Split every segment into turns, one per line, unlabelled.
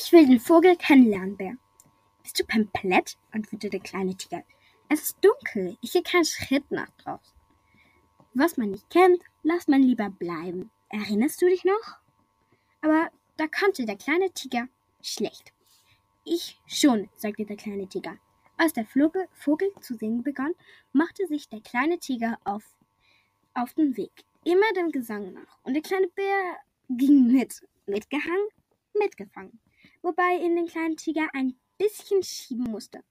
Ich will den Vogel kennenlernen, Bär. Bist du komplett? antwortete der kleine Tiger. Es ist dunkel, ich sehe keinen Schritt nach draußen. Was man nicht kennt, lasst man lieber bleiben. Erinnerst du dich noch? Aber da konnte der kleine Tiger schlecht. Ich schon, sagte der kleine Tiger. Als der Vogel, Vogel zu singen begann, machte sich der kleine Tiger auf, auf den Weg, immer dem Gesang nach. Und der kleine Bär ging mit, mitgehangen, mitgefangen, wobei ihn den kleinen Tiger ein bisschen schieben musste.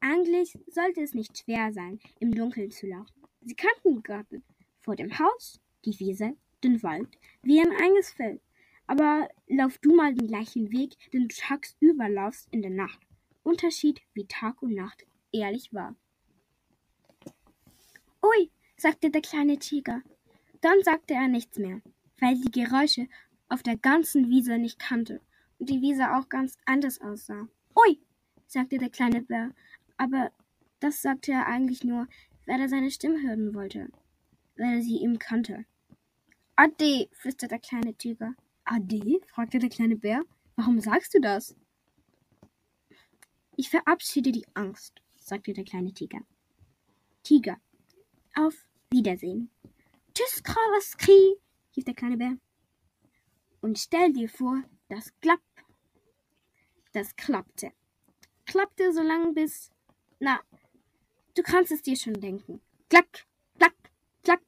Eigentlich sollte es nicht schwer sein, im Dunkeln zu laufen. Sie kannten den Garten vor dem Haus, die Wiese, den Wald, wie ein eigenes Feld. Aber lauf du mal den gleichen Weg, den du tagsüber laufst in der Nacht. Unterschied wie Tag und Nacht ehrlich war. Ui, sagte der kleine Tiger. Dann sagte er nichts mehr, weil die Geräusche auf der ganzen Wiese nicht kannte die Wiese auch ganz anders aussah. Ui, sagte der kleine Bär, aber das sagte er eigentlich nur, weil er seine Stimme hören wollte, weil er sie ihm kannte. Ade, flüsterte der kleine Tiger. Ade? fragte der kleine Bär. Warum sagst du das? Ich verabschiede die Angst, sagte der kleine Tiger. Tiger, auf Wiedersehen. Tschüss, Kravaskri, rief der kleine Bär. Und stell dir vor, das klapp. Das klappte. Klappte so lange bis. Na, du kannst es dir schon denken. Klack, klack, klack.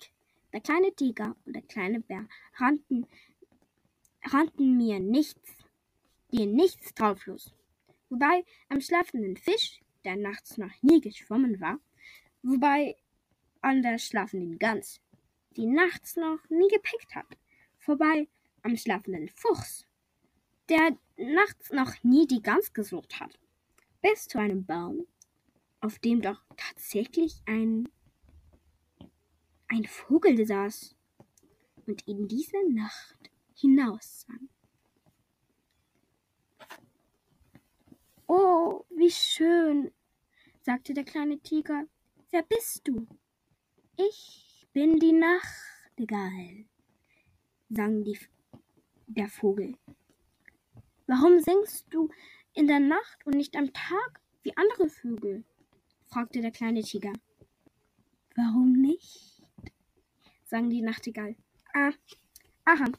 Der kleine Tiger und der kleine Bär rannten, rannten mir nichts, dir nichts drauf los wobei am schlafenden Fisch, der nachts noch nie geschwommen war, wobei an der schlafenden Gans, die nachts noch nie gepickt hat, vorbei am schlafenden Fuchs, der nachts noch nie die Gans gesucht hat, bis zu einem Baum, auf dem doch tatsächlich ein ein Vogel saß und in diese Nacht hinaussang. Oh, wie schön, sagte der kleine Tiger. Wer bist du? Ich bin die Nachtigall, sang die, der Vogel. Warum singst du in der Nacht und nicht am Tag wie andere Vögel? fragte der kleine Tiger. Warum nicht? sang die Nachtigall. Ah, aha,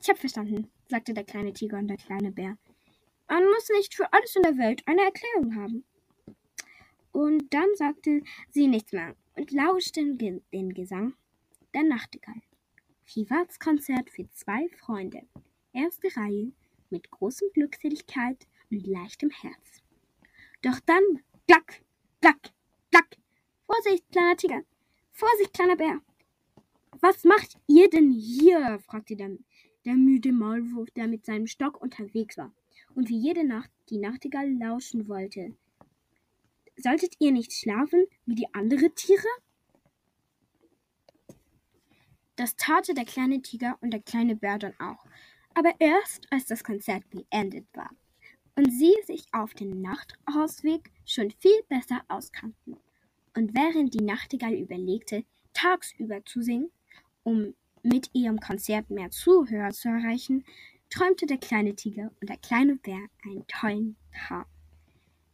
ich hab verstanden, sagte der kleine Tiger und der kleine Bär. Man muss nicht für alles in der Welt eine Erklärung haben. Und dann sagte sie nichts mehr und lauschte den Gesang der Nachtigall. Konzert für zwei Freunde. Erste Reihe mit großem Glückseligkeit und leichtem Herz. Doch dann, klack, klack, klack. Vorsicht, kleiner Tiger. Vorsicht, kleiner Bär. Was macht ihr denn hier? fragte der, der müde Maulwurf, der mit seinem Stock unterwegs war und wie jede Nacht die Nachtigall lauschen wollte. Solltet ihr nicht schlafen wie die anderen Tiere? Das taten der kleine Tiger und der kleine Bär dann auch, aber erst als das Konzert beendet war und sie sich auf dem Nachtausweg schon viel besser auskannten. Und während die Nachtigall überlegte, tagsüber zu singen, um mit ihrem Konzert mehr Zuhörer zu erreichen, träumte der kleine Tiger und der kleine Bär einen tollen Traum.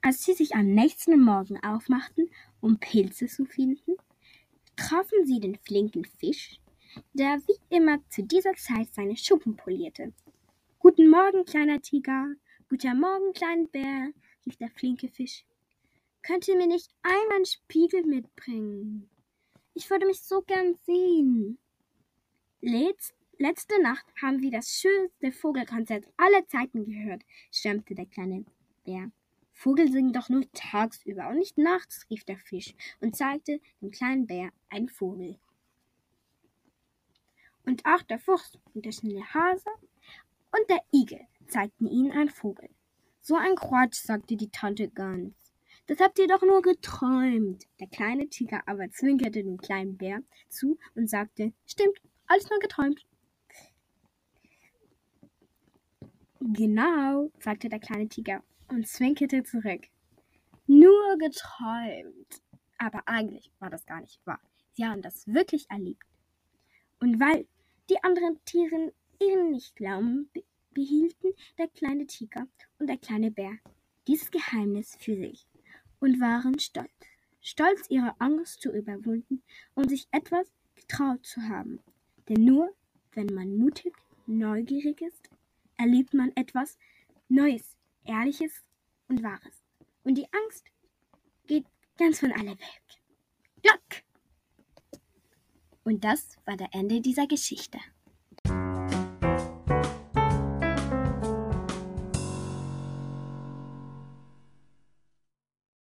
Als sie sich am nächsten Morgen aufmachten, um Pilze zu finden, trafen sie den flinken Fisch, der wie immer zu dieser Zeit seine Schuppen polierte. Guten Morgen, kleiner Tiger. Guten Morgen, kleiner Bär, rief der flinke Fisch. Könnt ihr mir nicht einmal einen Spiegel mitbringen? Ich würde mich so gern sehen. Letzt Letzte Nacht haben wir das schönste Vogelkonzert aller Zeiten gehört, schwärmte der kleine Bär. Vogel singen doch nur tagsüber und nicht nachts, rief der Fisch und zeigte dem kleinen Bär einen Vogel. Und auch der Fuchs und der schnelle Hase und der Igel zeigten ihnen einen Vogel. So ein Quatsch, sagte die Tante Gans. Das habt ihr doch nur geträumt. Der kleine Tiger aber zwinkerte dem kleinen Bär zu und sagte, stimmt, alles nur geträumt. Genau, sagte der kleine Tiger und zwinkerte zurück. Nur geträumt. Aber eigentlich war das gar nicht wahr. Sie haben das wirklich erlebt. Und weil die anderen Tiere ihnen nicht glauben, behielten der kleine Tiger und der kleine Bär dieses Geheimnis für sich und waren stolz, stolz ihre Angst zu überwinden und sich etwas getraut zu haben. Denn nur wenn man mutig, neugierig ist, erlebt man etwas Neues, Ehrliches und Wahres. Und die Angst geht ganz von alle weg. Glock! Und das war der Ende dieser Geschichte.